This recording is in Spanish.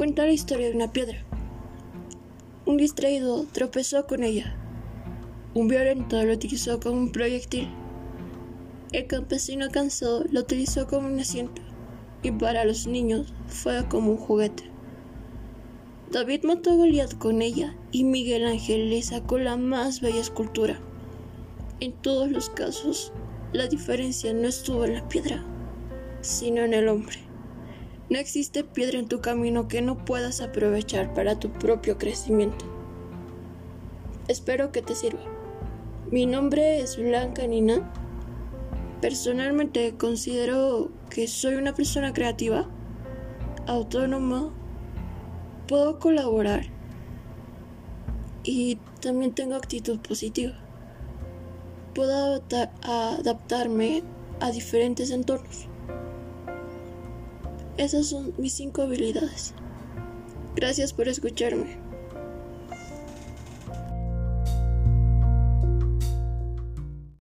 cuenta la historia de una piedra. Un distraído tropezó con ella. Un violento lo utilizó como un proyectil. El campesino cansado lo utilizó como un asiento y para los niños fue como un juguete. David mató a Goliat con ella y Miguel Ángel le sacó la más bella escultura. En todos los casos, la diferencia no estuvo en la piedra, sino en el hombre. No existe piedra en tu camino que no puedas aprovechar para tu propio crecimiento. Espero que te sirva. Mi nombre es Blanca Nina. Personalmente considero que soy una persona creativa, autónoma, puedo colaborar y también tengo actitud positiva. Puedo adaptarme a diferentes entornos. Esas son mis cinco habilidades. Gracias por escucharme.